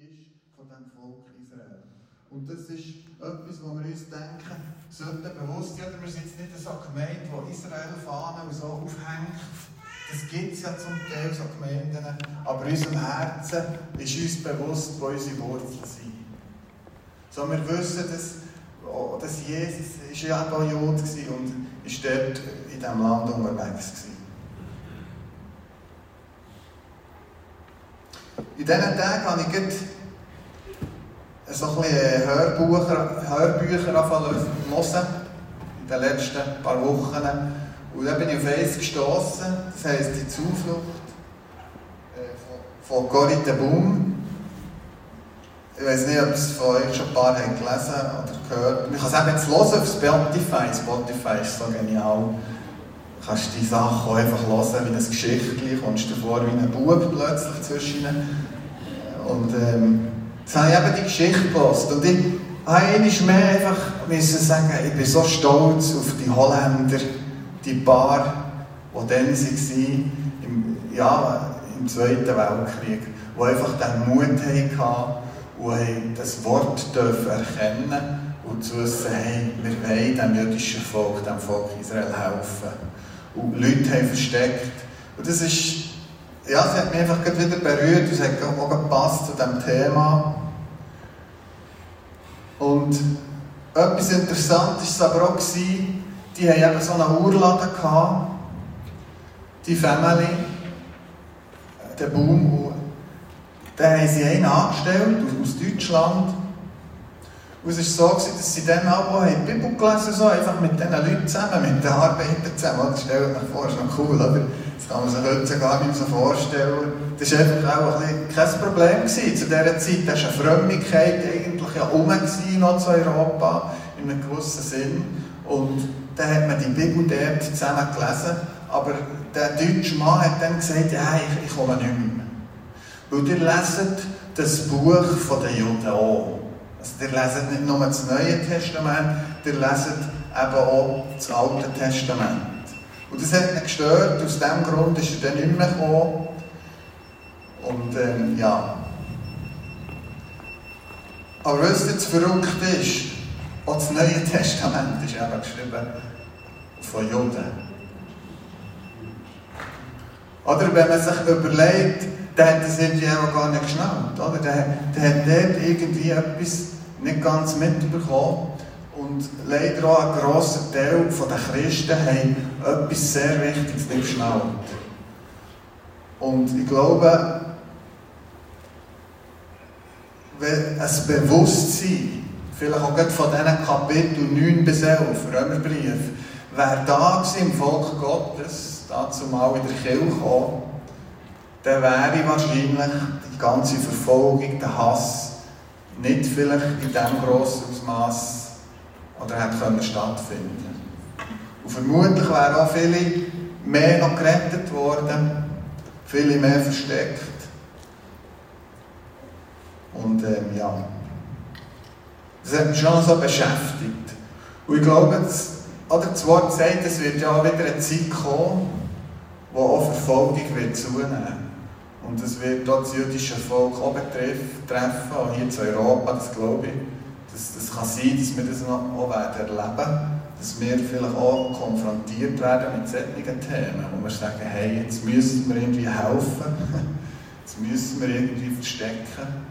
ist von dem Volk Israel. Und das ist etwas, wo wir uns denken, sollten bewusst sein, wir sind jetzt nicht so Gemeinde, die Israel-Fahnen und so aufhängt. Das gibt es ja zum Teil, so Gemeinden. Aber in unserem Herzen ist uns bewusst, wo unsere Wurzeln sind. So, wir wissen, dass, oh, dass Jesus ist ja auch Jude war und ist dort in diesem Land unterwegs war. In diesen Tagen habe ich so ein bisschen Hörbücher, Hörbücher hören, in den letzten paar Wochen. Und dann bin ich auf eins gestoßen, das heisst Die Zuflucht äh, von, von Corrie Boom. Ich weiß nicht, ob es von euch schon ein paar haben gelesen oder gehört. Man kann es eben jetzt hören auf Spotify. Spotify ist so genial. Kannst die Sachen einfach hören, wie ein Geschichtchen. kommst du vor wie ein Bub plötzlich zwischen. Und ähm, jetzt habe ich eben die Geschichte gelesen. Und ich einmal mehr einfach müssen sagen, ich bin so stolz auf die Holländer, die paar, die dann waren, im, ja, im Zweiten Weltkrieg, die einfach den Mut hatten und das Wort erkennen und zu wissen, hey, wir wollen dem jüdischen Volk, dem Volk Israel helfen. Und Leute haben versteckt. Und das ist ja, es hat mich einfach wieder berührt, es hat auch gepasst zu diesem Thema. Und etwas Interessantes war aber auch, die haben eben so einen Urladen gehabt, die Family, der Boom, da haben sie einen angestellt aus Deutschland. Und es war so, dass sie dann auch die Bibel gelesen so einfach mit diesen Leuten zusammen, mit den Arbeitern zusammen. Das stellt euch vor, ist noch cool, oder? Das kann man sich heute gar nicht so vorstellen. Das war einfach auch ein kein Problem gewesen. Zu dieser Zeit war eine Frömmigkeit eigentlich ja rum noch zu Europa, in einem gewissen Sinn. Und dann hat man die Bibel dort zusammen gelesen. Aber der deutsche Mann hat dann gesagt, ja, ich, ich komme nicht mehr. Weil ihr leset das Buch den Juden auch. Also, ihr leset nicht nur das Neue Testament, ihr leset eben auch das Alte Testament. Und das hat mich gestört, aus diesem Grund ist er dann nicht mehr gekommen. Und ähm, ja. Aber was jetzt verrückt ist, auch das Neue Testament ist eben geschrieben von Juden. Oder wenn man sich überlegt, der hat das irgendwie auch gar nicht geschnallt. Oder? Der, der hat dort irgendwie etwas nicht ganz mitbekommen. Und leider auch ein grosser Teil der Christen haben etwas sehr Wichtiges nicht geschnallt. Und ich glaube, wenn ein Bewusstsein, vielleicht auch von diesen Kapitel 9 bis 11, Römerbrief, wäre da im Volk Gottes, dazu mal in der Kirche gekommen, dann wäre wahrscheinlich die ganze Verfolgung, der Hass nicht vielleicht in diesem grossen Ausmaß oder hätte können stattfinden Und vermutlich wären auch viele mehr noch gerettet worden, viele mehr versteckt. Und ähm, ja, das hat mich schon so beschäftigt. Und ich glaube, das, oder das Wort sagt, es wird ja auch wieder eine Zeit kommen, wo auch Verfolgung wird zunehmen und es wird dort das jüdische Volk auch betreffen, auch hier in Europa, das glaube ich. Das, das kann sein, dass wir das noch auch werden erleben dass wir vielleicht auch konfrontiert werden mit solchen Themen, wo wir sagen, hey, jetzt müssen wir irgendwie helfen, jetzt müssen wir irgendwie verstecken,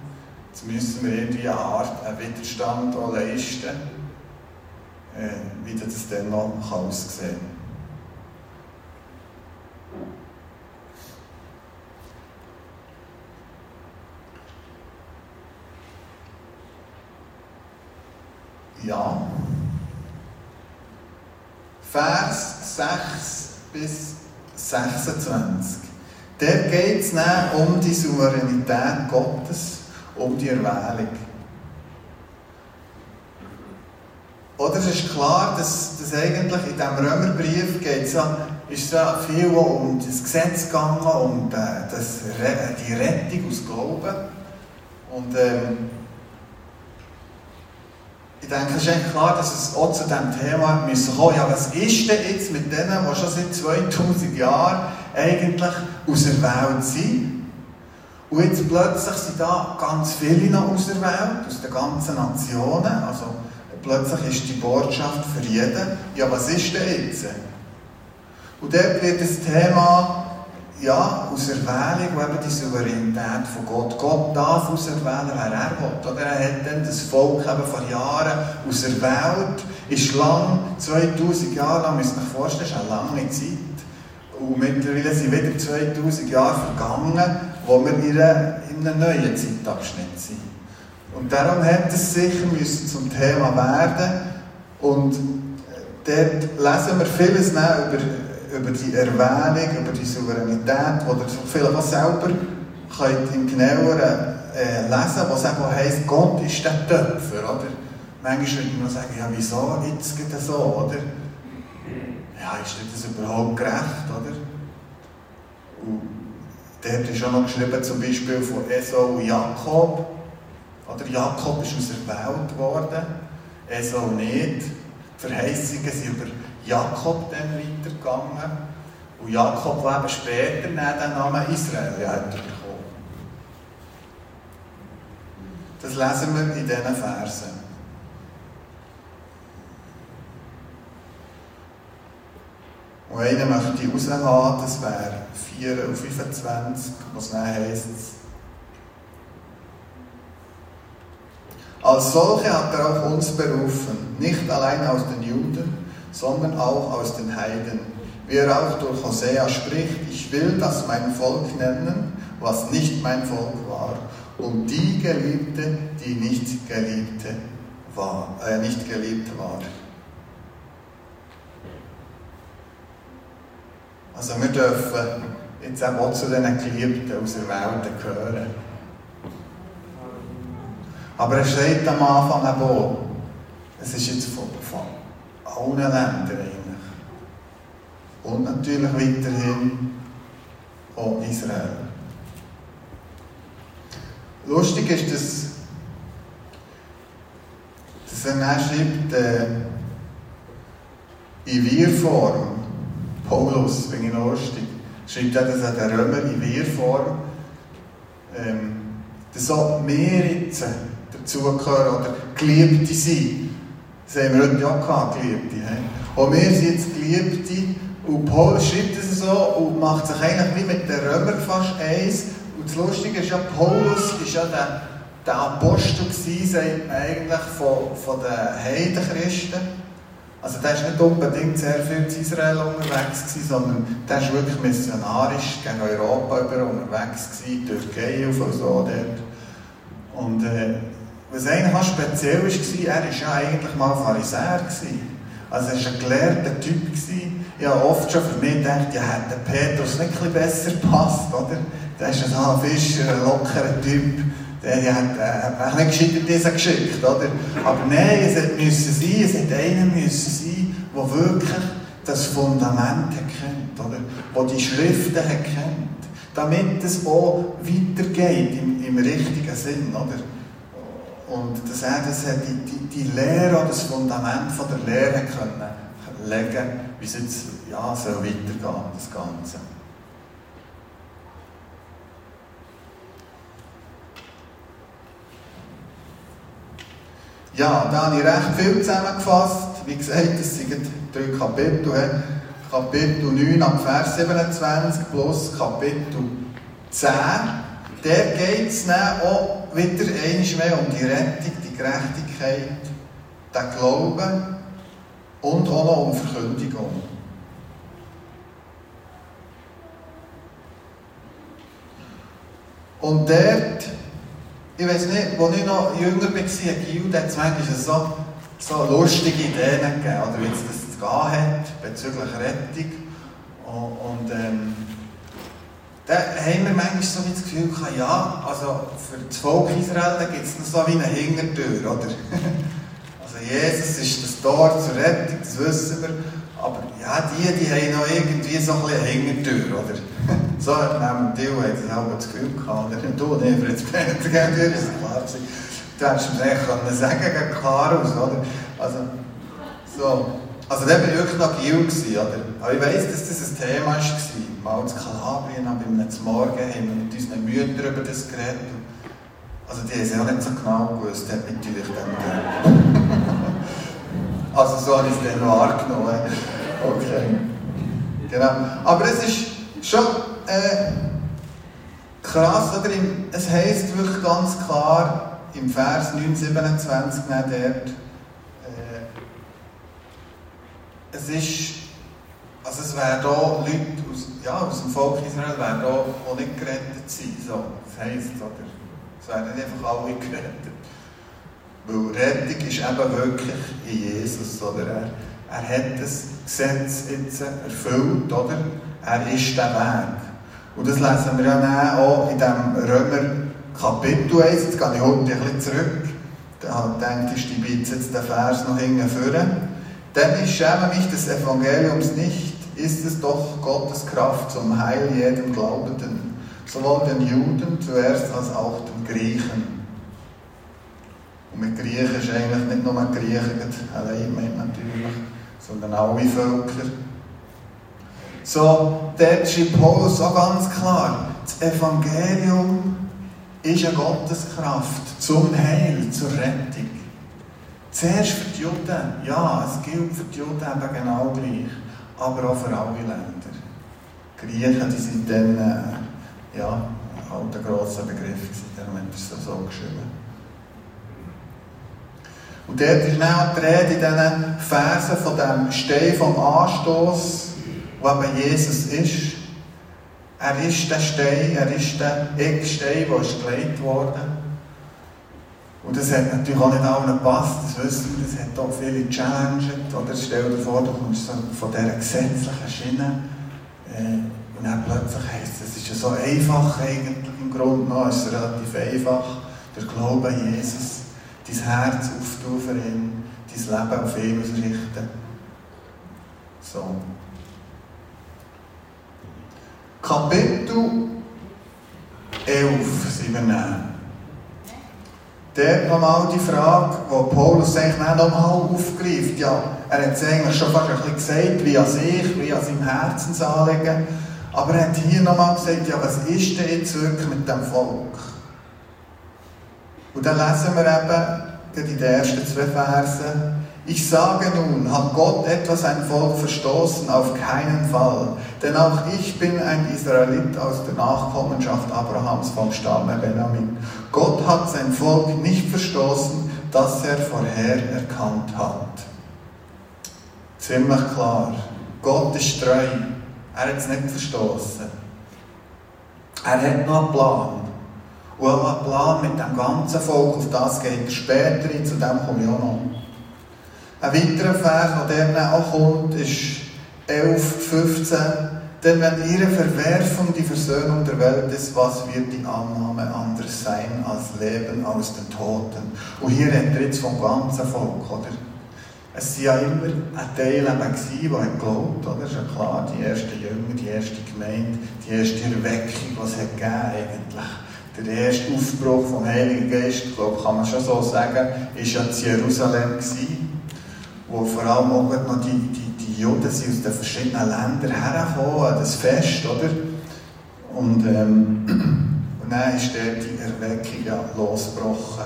jetzt müssen wir irgendwie eine Art einen Widerstand auch leisten, äh, wie das dann noch aussehen kann. Ja. Vers 6 bis 26. Dort geht es um die Souveränität Gottes, um die Erwählung. Oder es ist klar, dass, dass eigentlich in diesem Römerbrief geht ja, ist ja viel um das Gesetz gegangen, um das, die Rettung aus Glauben. Und ähm, ich denke, es ist eigentlich klar, dass es auch zu diesem Thema müssen kommen Ja, was ist denn jetzt mit denen, die schon seit 2000 Jahren eigentlich auserwählt sind? Und jetzt plötzlich sind da ganz viele noch aus der Welt, aus den ganzen Nationen. Also plötzlich ist die Botschaft für jeden. Ja, was ist denn jetzt? Und dort wird das Thema ja, aus Erwählung, wo eben die Souveränität von Gott. Gott darf auserwählen, wer er will. Oder er hat dann das Volk eben vor Jahren auserwählt, ist lang, 2000 Jahre lang, müsst ihr euch vorstellen, ist eine lange Zeit. Und mittlerweile sind wieder 2000 Jahre vergangen, wo wir in, in einem neuen Zeitabschnitt sind. Und darum hat es sicher müssen zum Thema werden. Und dort lesen wir vieles über über die Erwähnung, über die Souveränität, wo ihr vielleicht auch selber könnt im genaueren äh, lesen was eben heisst, Gott ist der Töpfer, oder? Manchmal würde man sagen, ja, wieso jetzt geht das so, oder? Ja, ist das überhaupt gerecht, oder? Und dort ist auch noch geschrieben, zum Beispiel von Esau und Jakob. Oder Jakob ist auserwählt worden, Esau nicht. Die Verheißungen sind über Jakob dann weitergegangen. Und Jakob, der eben später den Namen Israel hat bekommen. Das lesen wir in diesen Versen. Und einer möchte ich raushaben, das wäre 4 und 25, was dann heisst, Als solche hat er auch uns berufen, nicht allein aus den Juden, sondern auch aus den Heiden. Wie er auch durch Hosea spricht, ich will das mein Volk nennen, was nicht mein Volk war, und die Geliebte, die nicht Geliebte war, äh, nicht geliebt war. Also wir dürfen jetzt auch zu den Geliebten aus der Welt gehören. Aber er steht am Anfang auch, es ist jetzt von allen Ländern eigentlich. Und natürlich weiterhin auch Israel. Lustig ist, dass, dass er dann schreibt, äh, in Wir-Form, Paulus, bin ich lustig, schreibt er das an den Römer in Wir-Form, ähm, dass auch wir jetzt dazugehören oder Geliebte sind. Das haben wir heute ja gehabt, Geliebte. Und wir sind jetzt Geliebte. Und Paul schreibt es so und macht sich eigentlich wie mit den Römern fast eins. Und das Lustige ist ja, Paulus ist ja der, der Apostel gewesen, eigentlich, von, von den Heidenchristen. Also der ist nicht unbedingt sehr viel in Israel unterwegs gewesen, sondern der ist wirklich missionarisch gegen Europa über unterwegs gewesen, Türkei und so dort. Und äh, was eigentlich auch speziell war, er war ja eigentlich mal Pharisäer. Also er war ein gelehrter Typ. Ich habe oft schon für mich gedacht, ja, hätte Petrus nicht ein besser gepasst, oder? Der ist ein Fischer, ein lockerer Typ. Der hat, äh, nicht gescheit in diesen geschickt, oder? Aber nein, es musste sein, es hätte einer müssen sein, der wirklich das Fundament kennt, oder? Der die Schriften kennt. Damit es auch weitergeht im, im richtigen Sinn, oder? Und dass er das hat, die, die, die Lehre, das Fundament von der Lehre können legen, wie es jetzt ja, soll weitergehen, das Ganze. Ja, da habe ich recht viel zusammengefasst. Wie gesagt, es sind drei Kapitel. Kapitel 9 ab Vers 27 plus Kapitel 10. Der geht es auch wieder einmal um die Rettung, die Gerechtigkeit, den Glauben und auch noch um Verkündigung. Und dort, ich weiß nicht, als ich noch jünger war, Gil, da hat manchmal so, so lustige Ideen gegeben, oder wie es das zu gehen hat, bezüglich Rettung. Und, und ähm, da haben wir manchmal so das Gefühl gehabt, ja, also für das Volk Israel gibt es noch so wie eine Hintertür, oder? also Jesus ist das Tor zur Rettung, das wissen wir. Aber ja, die, die haben noch irgendwie so ein bisschen eine Hintertür, oder? so man die hat das auch das Gefühl gehabt, oder? Und du nicht, Fritz Peter, gell, du bist klar gewesen. Du hättest mir eigentlich können sagen gegen Karus, oder? Also, so. Also da war ich wirklich noch Gil, oder? Aber ich weiss, dass das ein Thema war. Mal in Kalabrien, bei einem Morgen haben wir mit unseren Müttern über das geredet. Also die haben es auch nicht so genau gewusst, hat natürlich dann Also so habe ich es dann wahrgenommen. Okay. Genau. Aber es ist schon äh, krass, oder? Es heisst wirklich ganz klar im Vers 927 dort, äh, es ist, also es wären da Leute aus, ja, aus dem Volk Israel, wären da auch nicht gerettet sein. So, das heisst, oder? Es werden nicht einfach alle gerettet. Weil Rettung ist eben wirklich in Jesus, oder? Er, er hat das Gesetz jetzt erfüllt, oder? Er ist der Weg. Und das lesen wir ja auch in dem Römer Kapitel 1. Jetzt gehe ich heute ein bisschen zurück. Da denke ich, ich jetzt den Vers noch hinführen. Denn ich schäme mich des Evangeliums nicht, ist es doch Gottes Kraft zum Heil jedem Glaubenden, sowohl den Juden zuerst als auch den Griechen. Und mit Griechen ist eigentlich nicht nur Griechen allein natürlich, sondern alle Völker. So, dort schreibt Paulus auch ganz klar, das Evangelium ist eine Gotteskraft zum Heil, zur Rettung. Zuerst für die Juden, ja, es gilt für die Juden eben genau gleich, aber auch für alle Länder. Die Griechen, die sind dann, äh, ja, halt ein grosser Begriff, darum hat er es so geschrieben. Und dort ist dann die Rede in diesen Versen von dem Stein vom Anstoß, wo eben Jesus ist. Er ist der Stein, er ist der Eckstein, der ist gelegt worden. Und das hat natürlich auch nicht allen gepasst, das wissen wir, das hat auch viele challenged. Oder stell dir vor, du kommst so von dieser gesetzlichen Schiene äh, und dann plötzlich heisst es, es ist ja so einfach eigentlich im Grunde genommen, es ist relativ einfach, der Glaube an Jesus, dein Herz auftun für ihn, dein Leben auf ihn ausrichten. So. Kapitel 11 sind wir. Dort nochmal die Frage, die Paulus eigentlich nochmal aufgreift. Ja, er hat es eigentlich schon fast ein bisschen gesagt, wie an sich, wie an seinem Herzensanliegen. Aber er hat hier nochmal gesagt, ja, was ist denn jetzt wirklich mit dem Volk? Und dann lesen wir eben in den ersten zwei Versen, ich sage nun, hat Gott etwas ein Volk verstoßen? Auf keinen Fall. Denn auch ich bin ein Israelit aus der Nachkommenschaft Abrahams vom Stamme Benjamin. Gott hat sein Volk nicht verstoßen, das er vorher erkannt hat. Ziemlich klar. Gott ist treu. Er hat es nicht verstoßen. Er hat noch einen Plan. Und auch einen Plan mit dem ganzen Volk, auf das geht er später ein, zu dem komme ich auch noch. Ein weiterer Vers, der auch kommt, ist 11, 15. Denn wenn ihre Verwerfung die Versöhnung der Welt ist, was wird die Annahme anders sein als Leben aus den Toten? Und hier redet jetzt vom ganzen Volk, oder? Es waren ja immer ein Teil eben der geglaubt, oder? Ist ja klar, die ersten Jünger, die erste Gemeinde, die erste Erweckung, die es gegeben eigentlich. Der erste Aufbruch vom Heiligen Geist, glaube, kann man schon so sagen, war ja in Jerusalem gewesen wo vor allem auch noch die, die, die Juden sind aus den verschiedenen Ländern hergekommen das Fest, oder? Und, ähm, und dann ist dort die Erweckung losgebrochen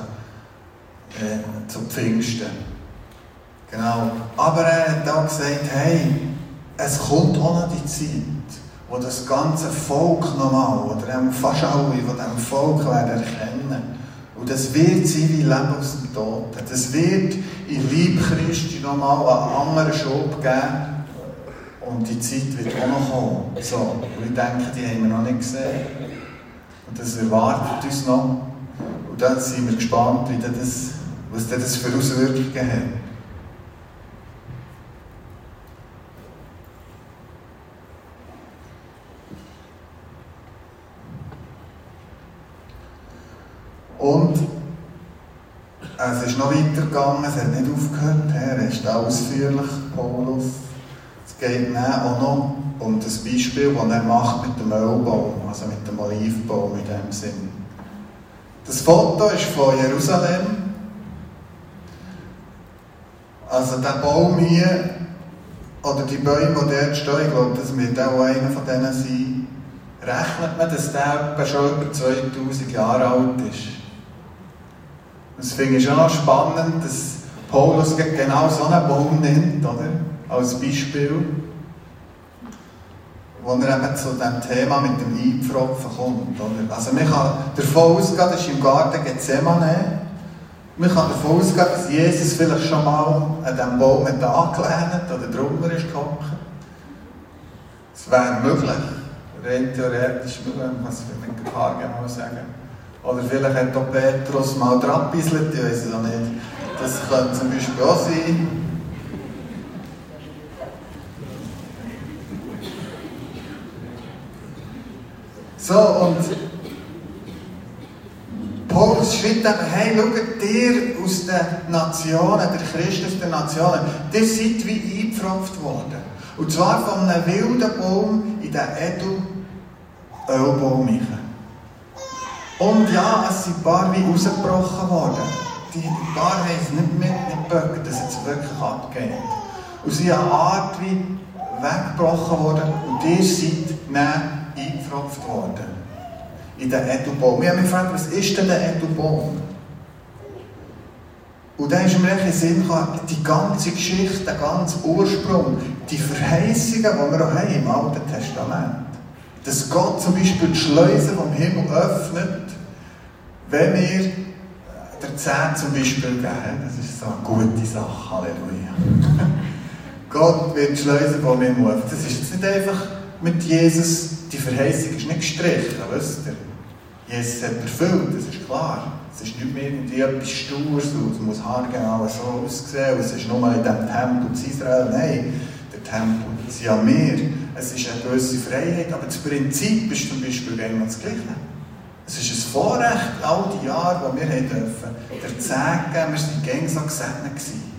äh, zu Pfingsten. Genau. Aber er hat auch gesagt, hey, es kommt auch noch die Zeit, wo das ganze Volk nochmal, oder fast alle von diesem Volk werden erkennen, und das wird sein wie Leben aus dem Toten. Das wird in Lieb Christi nochmal einen anderen Schub geben. Und die Zeit wird auch noch kommen. So, und ich denke, die haben wir noch nicht gesehen. Und das erwartet uns noch. Und dann sind wir gespannt, wie das, was das für Auswirkungen hat. Und es ist noch weitergegangen, es hat nicht aufgehört. Er ist ausführlich, Paulus. Es geht dann auch noch um das Beispiel, das er macht mit dem Ölbaum, also mit dem Olivbaum in dem Sinn. Das Foto ist von Jerusalem. Also der Baum hier oder die Bäume, die dort stehen, ich glaube, das wird auch einer von denen sein, rechnet man, dass der schon über 2000 Jahre alt ist. Das finde ich schon noch spannend, dass Paulus genau so einen Baum nimmt, oder? Als Beispiel, wo er eben zu dem Thema mit dem Eingepfropfen kommt, oder? Also man kann davon ausgehen, das ist im Garten Gethsemane, man kann davon ausgehen, dass Jesus vielleicht schon mal an diesem Baum angelehnt oder drunter ist gehockt. Es wäre möglich, rein theoretisch möglich, was ich mit ein paar genau sagen. Oder vielleicht hat auch Petrus mal dran gebisselt, ich weiß es auch nicht. Das könnte zum Beispiel auch sein. So, und Paulus schreibt eben, hey, schaut, ihr aus den Nationen, der Christ aus den Nationen, ihr seid wie eingepfropft worden. Und zwar von einem wilden Baum in den Edel Ölbaum Und ja, es sind ein paar wie rausgebrochen worden. Die paar haben es nicht mitgeböckt, dass es wirklich abgeht. Und sie eine Art wie weggebrochen worden und ihr seid dann eingepfropft worden in den Edelbaum. Ich habe mich gefragt, was ist denn der Edelbaum? Und dann ist mir in den Sinn gekommen, die ganze Geschichte, der ganze Ursprung, die Verheißungen, die wir auch haben im Alten Testament. Dass Gott zum Beispiel die Schleusen vom Himmel öffnet, wenn wir der Zehn zum Beispiel geben. Das ist so eine gute Sache, Halleluja. Gott wird Schleusen vom Himmel öffnen. Das ist nicht einfach mit Jesus, die Verheißung ist nicht gestrichen, wisst ihr? Jesus hat erfüllt, das ist klar. Es ist nicht mehr irgendwie etwas Stures, es muss haargenau so aussehen, es ist nur in diesem Tempel zu Israel. Nein, der Tempel sind ja mehr. Es ist eine gewisse Freiheit, aber das Prinzip ist zum Beispiel immer das Gleiche. Es ist ein Vorrecht, all die Jahre, die wir haben dürfen, der Zehn wir sind gängig so gewesen.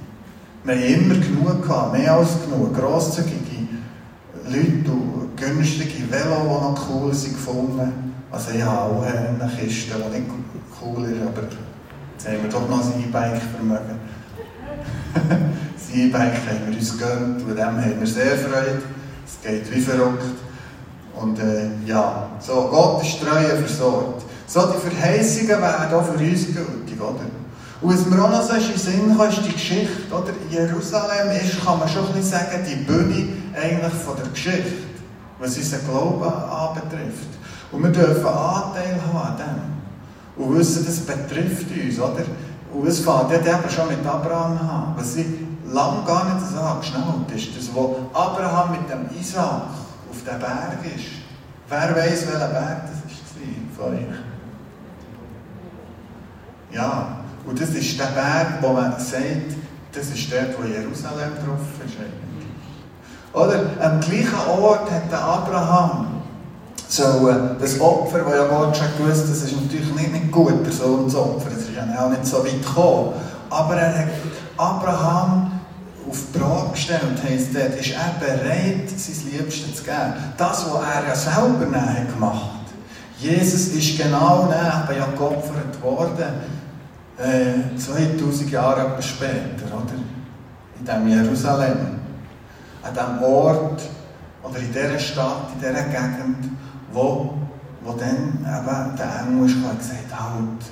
Wir haben immer genug gehabt, mehr als genug, grosszügige Leute und günstige Velo, die noch cool sind, gefunden also ich habe auch eine Kiste, die nicht cool ist, aber jetzt haben wir doch noch ein E-Bike-Vermögen. das E-Bike haben wir uns gegönnt, und dem haben wir sehr Freude. Es geht wie verrückt. Und äh, ja, so, Gott ist treu versorgt. So, die Verheißungen werden auch für uns gültig, oder? Und was mir auch noch so in den Sinn kam, ist die Geschichte, oder? Jerusalem ist, kann man schon ein bisschen sagen, die Bühne eigentlich von der Geschichte, was unseren Glauben anbetrifft. Und wir dürfen Anteil haben an dem. Und wissen, das betrifft uns, oder? Und es fängt dort eben schon mit Abraham an. Was ich lange gar nicht so geschnallt ist, das, wo Abraham mit dem Isaac auf dem Berg ist. Wer weiß, welcher Berg das ist von euch? Ja, und das ist der Berg, wo man sagt, das ist dort, wo Jerusalem drauf ist. Oder am gleichen Ort hat der Abraham so, äh, das Opfer, das ja Gott schon gewusst das ist natürlich nicht, nicht gut, der Sohn zu opfern, das ist ja auch nicht so weit gekommen. Aber er hat Abraham auf die Probe gestellt, heisst dort, ist er bereit, sein Liebstes zu geben. Das, was er ja selber näher gemacht hat. Jesus ist genau näher ja geopfert worden, äh, 2000 Jahre später, oder? In dem Jerusalem. An diesem Ort, oder in dieser Stadt, in dieser Gegend, wo, wo dann eben der Engel gesagt halt,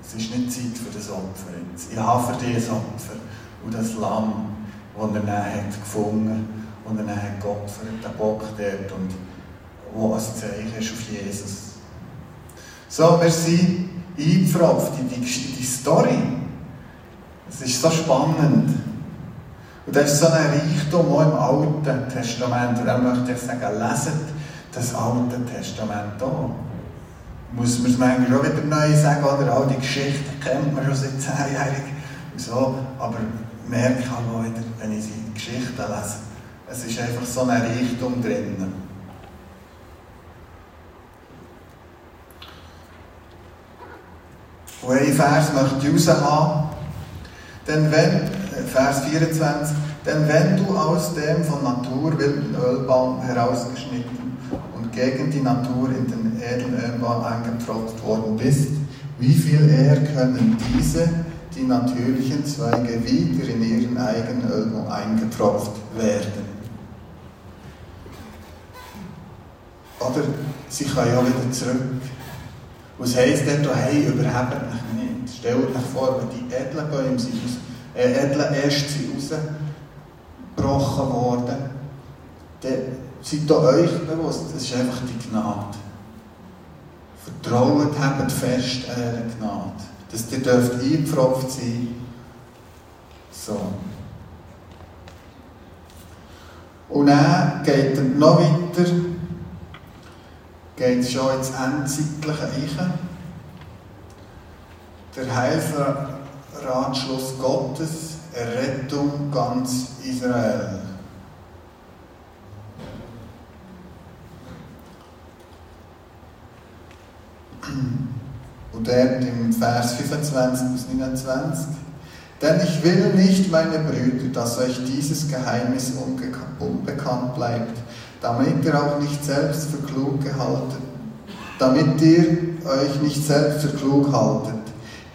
es ist nicht Zeit für das Opfer jetzt. Ich habe für dich ein Opfer. Und das Lamm, das er dann hat gefunden und er dann hat geopfert, der Bock dort, und wo ein Zeichen ist auf Jesus. So, wir sind eingepfropft in die, die Story. Es ist so spannend. Und das ist so ein Reichtum auch im Alten Testament. Und dann möchte ich sagen, leset das Alte Testament da. Muss man es manchmal auch wieder neu sagen, oder? All die Geschichten kennt man schon seit zehnjährig. So, aber merke halt auch wieder, wenn ich die Geschichten lese, es ist einfach so ein Reichtum drin. Und ein Vers möchte ich raushaben. Denn wenn, Vers 24, denn wenn du aus dem von Natur wilden Ölbaum herausgeschnitten gegen die Natur in den edlen Ölbahn eingetropft worden bist, wie viel eher können diese, die natürlichen Zweige wieder in ihren Eigenölmo eingetropft werden. Oder sie können ja wieder zurück. Was heisst da, hey, überhebt mich nicht? Stellt euch vor, wenn die edlen Bäume sind, äh, edlen Äste sind rausgebrochen worden, dann seid ihr euch bewusst, das ist einfach die Gnade. Vertraut, habt fest an Gnade. Dass ihr dürft eingepfropft sein So. Und dann geht er noch weiter, geht schon ins Endzeitliche Eichen. Der Heilsratschluss Gottes, Errettung ganz Israel. Und dort im Vers 25 bis 29. Denn ich will nicht, meine Brüder, dass euch dieses Geheimnis unbekannt bleibt, damit ihr auch nicht selbst für klug gehalten, damit ihr euch nicht selbst für klug haltet.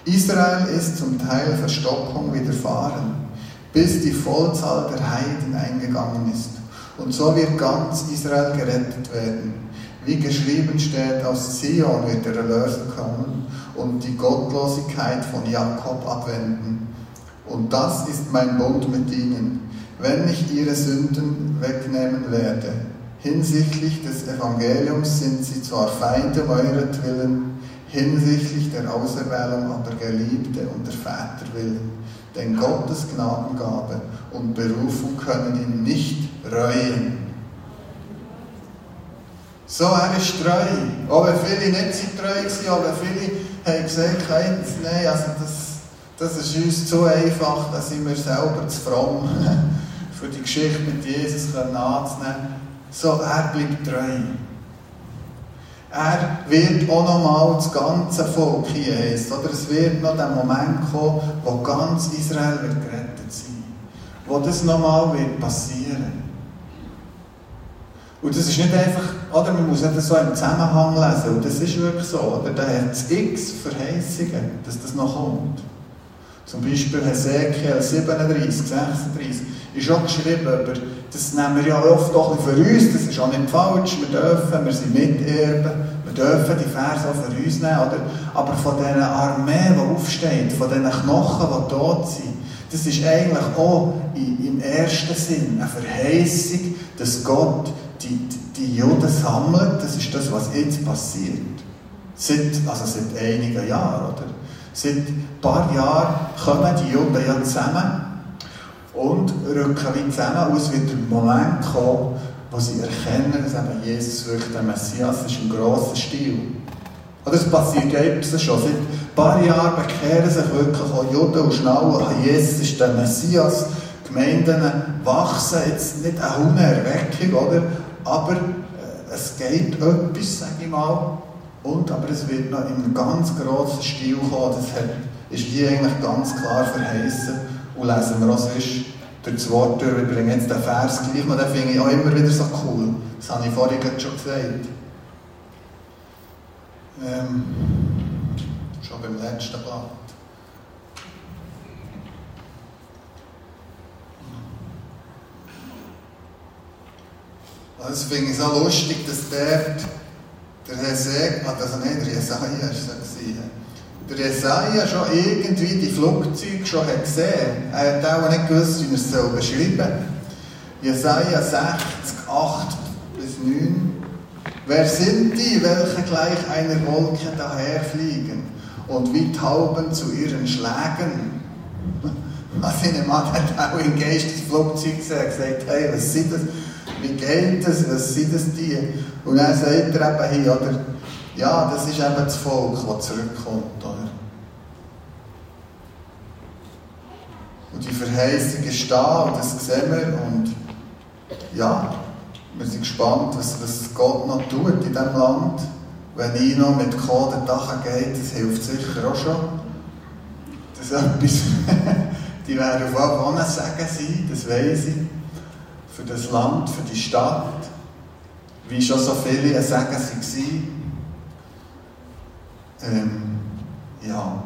Israel ist zum Teil Verstockung widerfahren, bis die Vollzahl der Heiden eingegangen ist. Und so wird ganz Israel gerettet werden. Wie geschrieben steht, aus Zion wird der Erlöser kommen und die Gottlosigkeit von Jakob abwenden. Und das ist mein Bund mit ihnen, wenn ich ihre Sünden wegnehmen werde. Hinsichtlich des Evangeliums sind sie zwar Feinde euretwillen, hinsichtlich der Auserwählung aber Geliebte und der Väter willen. Denn Gottes Gnadengabe und Berufung können ihn nicht reuen. So, er ist treu. Wenn viele nicht so treu waren, auch wenn viele haben gesagt nein, also das, das ist uns zu einfach, da sind wir selber zu fromm, für die Geschichte mit Jesus anzunehmen. So, er bleibt treu. Er wird auch nochmal das ganze Volk hier heißt, oder es wird noch der Moment kommen, wo ganz Israel wird gerettet sein. Wo das nochmal wird passieren. Und das ist nicht einfach, oder man muss nicht so im Zusammenhang lesen, und das ist wirklich so, oder? Da hat es x Verheißungen, dass das noch kommt. Zum Beispiel Hesekiel 37, 36 ist auch geschrieben, aber das nehmen wir ja oft doch für uns, das ist auch nicht falsch, wir dürfen, wir sind Miterben, wir dürfen die Verse auch für uns nehmen, oder? aber von dieser Armee, die aufsteht, von diesen Knochen, die tot sind, das ist eigentlich auch im ersten Sinn eine Verheißung, dass Gott die, die Juden sammelt, das ist das, was jetzt passiert. Seit, also seit einigen Jahren, oder? Seit ein paar Jahren kommen die Juden ja zusammen und rücken wie zusammen aus, wird der Moment kommen, wo sie erkennen, dass eben Jesus wirklich der Messias ist, im grossen Stil. Und das passiert ja jetzt schon. Seit ein paar Jahren bekehren sich wirklich auch Juden und schnallen, Jesus ist der Messias. Gemeinden wachsen jetzt nicht eine Unerweckung, oder? Aber äh, es geht etwas, sage ich mal, und, aber es wird noch in einem ganz grossen Stil kommen, das hat, ist hier eigentlich ganz klar verheißen und lesen wir auch sonst durch das Wort durch. Wir bringen jetzt den Vers gleich noch, den finde ich auch immer wieder so cool. Das habe ich vorhin schon gesagt. Ähm, schon beim letzten Blatt. Das finde ich so lustig, dass der, der Hesekiel, also nicht der Jesaja ist es der Jesaja schon irgendwie die Flugzeuge schon hat gesehen. Er hat auch nicht gewusst, wie er es so beschreiben soll. Jesaja 60, 8 bis 9. Wer sind die, welche gleich einer Wolke daherfliegen und wie Tauben zu ihren Schlägen? Also, ein Mann hat auch im Geist das Flugzeug gesehen und gesagt, hey, was sind das? Wie geht das, was sind das die? Und dann sagt er eben hey, oder, ja, das ist eben das Volk, das zurückkommt. Oder? Und die Verheißung ist da und das sehen wir und ja, wir sind gespannt, was, was Gott noch tut in diesem Land. Wenn ich noch mit Code Dach geht, das hilft sicher auch schon. Das ist etwas, die werden auf alle Sagen sein, das weiß ich für das Land, für die Stadt, wie schon so viele sagen sie waren. Ähm, ja.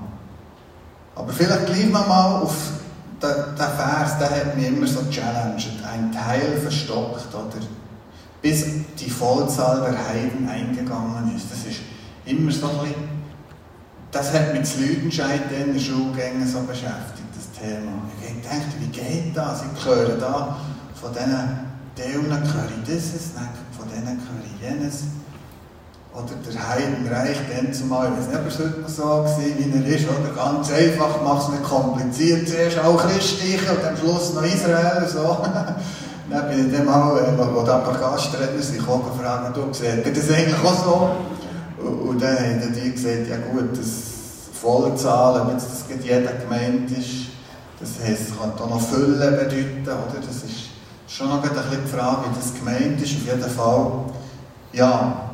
Aber vielleicht gleich nochmal auf den, den Vers, der hat mich immer so challenged. Ein Teil verstockt, oder? Bis die Vollzahl der Heiden eingegangen ist. Das ist immer so ein bisschen, das hat mich zu Lüdenscheid in den Schulgängen so beschäftigt, das Thema. Ich dachte, wie geht das? Ich höre da von diesen Teilen höre ich dieses, von denen höre ich jenes. Oder der Heidenreich, dann zumal, ich weiß nicht, ob es heute noch so war, wie er ist, oder ganz einfach, mach es nicht kompliziert, zuerst auch Christliche und am Schluss noch Israel, so. dann bin ich dann mal, äh, wo, paar Gastredner sind, gekommen und gefragt, du, seht das eigentlich auch so? Und, dann haben die gesagt, ja gut, das Vollzahlen, wenn das jeder gemeint ist, das heisst, es kann auch noch Fülle bedeuten, oder? Das ist schon noch ein bisschen die Frage, wie das gemeint ist, auf jeden Fall. Ja,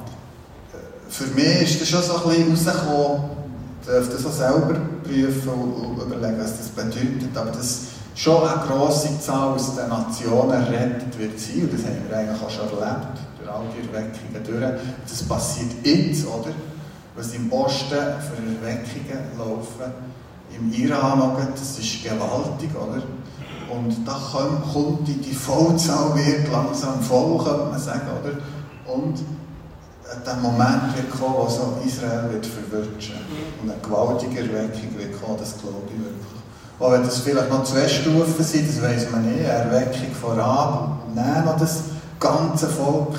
für mich ist das schon so ein bisschen rausgekommen, darf das auch selber prüfen und überlegen, was das bedeutet, aber dass schon eine grosse Zahl aus den Nationen errettet wird sein, und das haben wir eigentlich auch schon erlebt, durch all die Erweckungen durch. Das passiert jetzt, oder? Was im Osten für Erweckungen laufen, im Iran das ist gewaltig, oder? Und da kommt die, die Vollzahl wird langsam voll, könnte man sagen, oder? Und der Moment wird kommen, wo so Israel wird verwirrschen und eine gewaltige Erweckung wird kommen, das glaube ich wirklich. Auch wenn das vielleicht noch zwei Stufen sind, das weiß man nicht, eine Erweckung voran und dann noch das ganze Volk,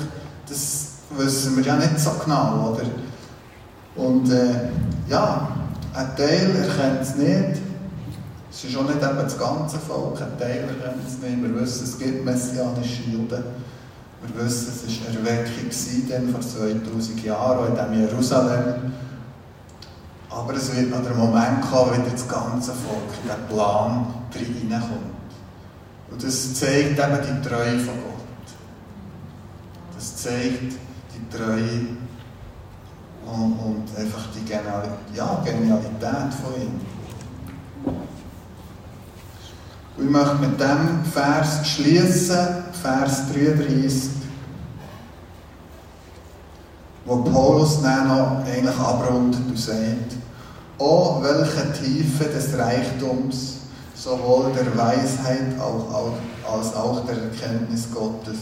das wissen wir ja nicht so genau, oder? Und äh, ja, ein Teil erkennt es nicht, es ist auch nicht eben das ganze Volk, ein Teil erkennt es nicht, wir wissen, es gibt messianische Juden, wir wissen, es war eine Erweckung vor 2000 Jahren, in diesem Jerusalem. Aber es wird noch der Moment kommen, wenn das ganze Volk in diesen Plan reinkommt. Und das zeigt eben die Treue von Gott. Das zeigt die Treue und, und einfach die Genial ja, Genialität von ihm. Und ich möchte mit dem Vers schließen, Vers 33, wo Paulus dann noch eigentlich abrundet und sagt, Oh, welche Tiefe des Reichtums, sowohl der Weisheit als auch der Erkenntnis Gottes.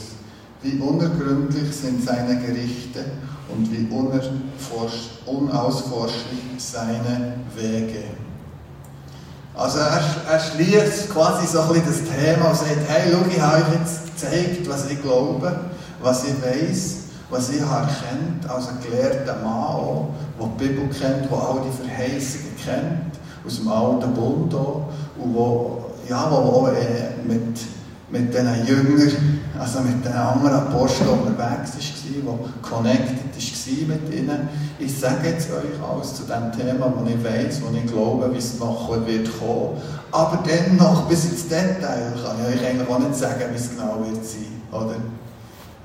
Wie unergründlich sind seine Gerichte und wie unausforschlich seine Wege. Also er, er schließt quasi so ein das Thema und sagt, hey, schau, ich habe euch jetzt gezeigt, was ich glaube, was ich weiß, was ich habe als ein gelehrter Mann auch, der die Bibel kennt, der all die Verheißungen kennt, aus dem alten Bund auch, und wo, ja, wo auch äh, mit mit diesen Jüngern, also mit den anderen Aposteln unterwegs der connected war mit ihnen. Ich sage jetzt euch alles zu dem Thema, wo ich weiß, wo ich glaube, wie es noch wird kommen. Aber dennoch, bis ins Detail, kann ich euch eigentlich auch nicht sagen, wie es genau wird sein. Oder?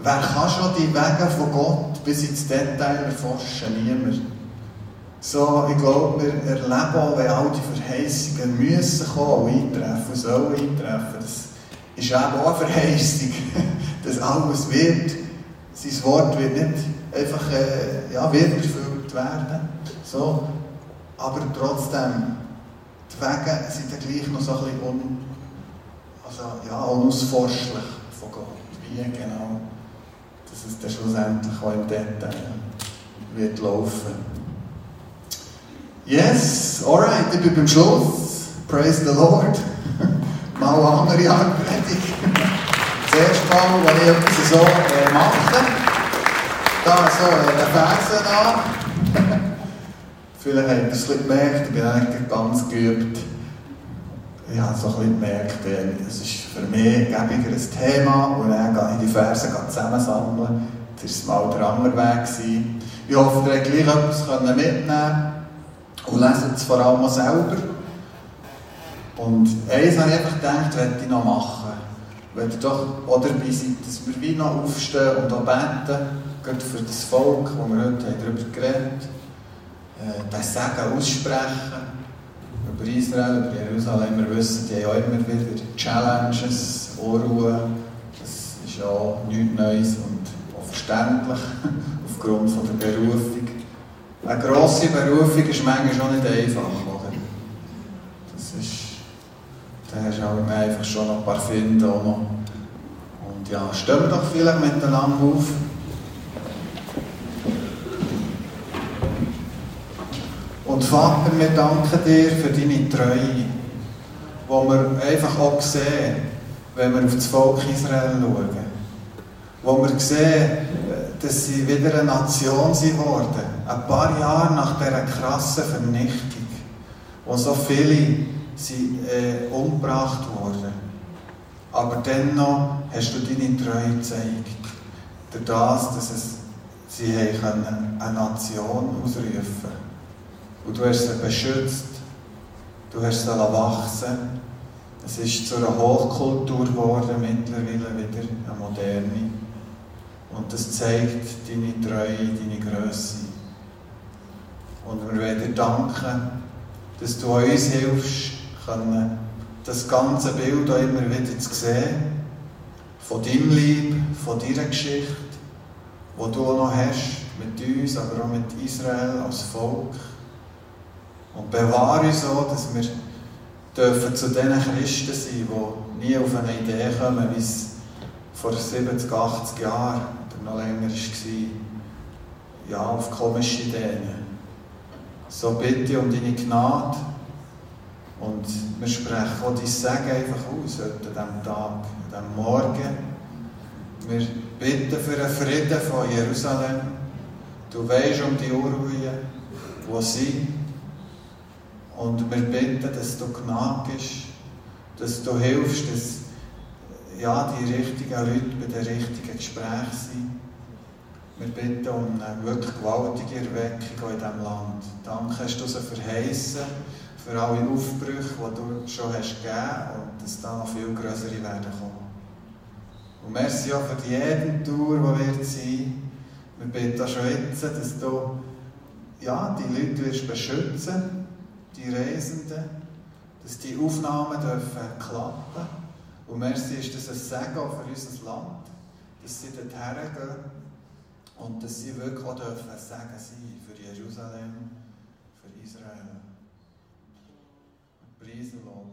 Wer kann schon die Wege von Gott bis ins Detail erforschen? Niemand. So, ich glaube, wir erleben auch, wenn all die Verheißungen müssen kommen, eintreffen, sollen eintreffen, das ist eben auch eine Verheißung, dass alles wird. Sein Wort wird nicht einfach äh, ja, wird erfüllt werden. So. Aber trotzdem, die Wege sind dann gleich noch so ein bisschen un, also, ja, unausforschlich von Gott. Wie genau, dass es dann schlussendlich auch im Detail wird laufen. Yes, alright, ich bin beim Schluss. Praise the Lord mal eine andere Art Predigt. Das erste Mal, wenn ich etwas so äh, mache, da so äh, Fersen an. Vielleicht habt ihr es ein gemerkt, ich bin eigentlich ganz geübt. Ich habe so ein gemerkt, es ist für mich ein gäbigeres Thema und dann gehe ich die Verse zusammensammeln. Das war mal der andere Weg. Ich hoffe, ihr gleich etwas mitnehmen und lesen es vor allem selber. Und eins habe ich einfach gedacht, werde ich noch machen. Wenn ihr doch auch dabei seid, dass wir wie noch aufstehen und auch beten, gerade für das Volk, das wir heute darüber geredet haben, äh, das Sagen aussprechen, über Israel, über Jerusalem. Wir wissen, die haben auch immer wieder Challenges, Unruhe. Das ist auch nichts Neues und auch verständlich aufgrund von der Berufung. Eine grosse Berufung ist manchmal schon nicht einfach. Das ist, da hast du auch immer einfach schon noch ein paar Finde noch. Und ja, wir doch vielleicht miteinander auf. Und Vater, wir danken dir für deine Treue, wo wir einfach auch sehen, wenn wir auf das Volk Israel schauen. Wo wir sehen, dass sie wieder eine Nation sind worden. Ein paar Jahre nach dieser krassen Vernichtung, wo so viele sind, äh, umgebracht wurden. Aber dennoch hast du deine Treue gezeigt. Durch das, dass es, sie haben eine Nation ausrufen konnten. Und du hast sie beschützt. Du hast sie wachsen Es ist zu einer Hochkultur geworden, mittlerweile wieder eine moderne. Und das zeigt deine Treue, deine Größe. Und wir wollen dir danken, dass du uns hilfst, können das ganze Bild auch immer wieder zu sehen. Von deinem Lieb, von deiner Geschichte, die du auch noch hast, mit uns, aber auch mit Israel als Volk. Und bewahre uns so, dass wir dürfen zu diesen Christen sein, die nie auf eine Idee kommen, wie es vor 70, 80 Jahren oder noch länger war, ja, auf komische Ideen. So bitte um deine Gnade und wir sprechen auch dein Segen einfach aus heute an diesem Tag, an diesem Morgen. Wir bitten für einen Frieden von Jerusalem. Du weißt um die Unruhe, wo sie. Und wir bitten, dass du gnagst, dass du hilfst, dass ja, die richtigen Leute bei den richtigen Gesprächen sind. Wir bitten um eine wirklich gewaltige Erweckung in diesem Land. Danke hast du sie verheißen für alle Aufbrüche, die du schon hast gegeben und dass da noch viel größere werden kommen. Und merci auch für jeden Tour, die wird sein. Wir auch schon jetzt, dass du ja, die Leute wirst beschützen die Reisenden, dass die Aufnahmen dürfen klappen Und merci ist das ein Segen für unser Land, dass sie dorthin gehen und dass sie wirklich auch dürfen Segen sein für Jerusalem, für Israel. Preisen loben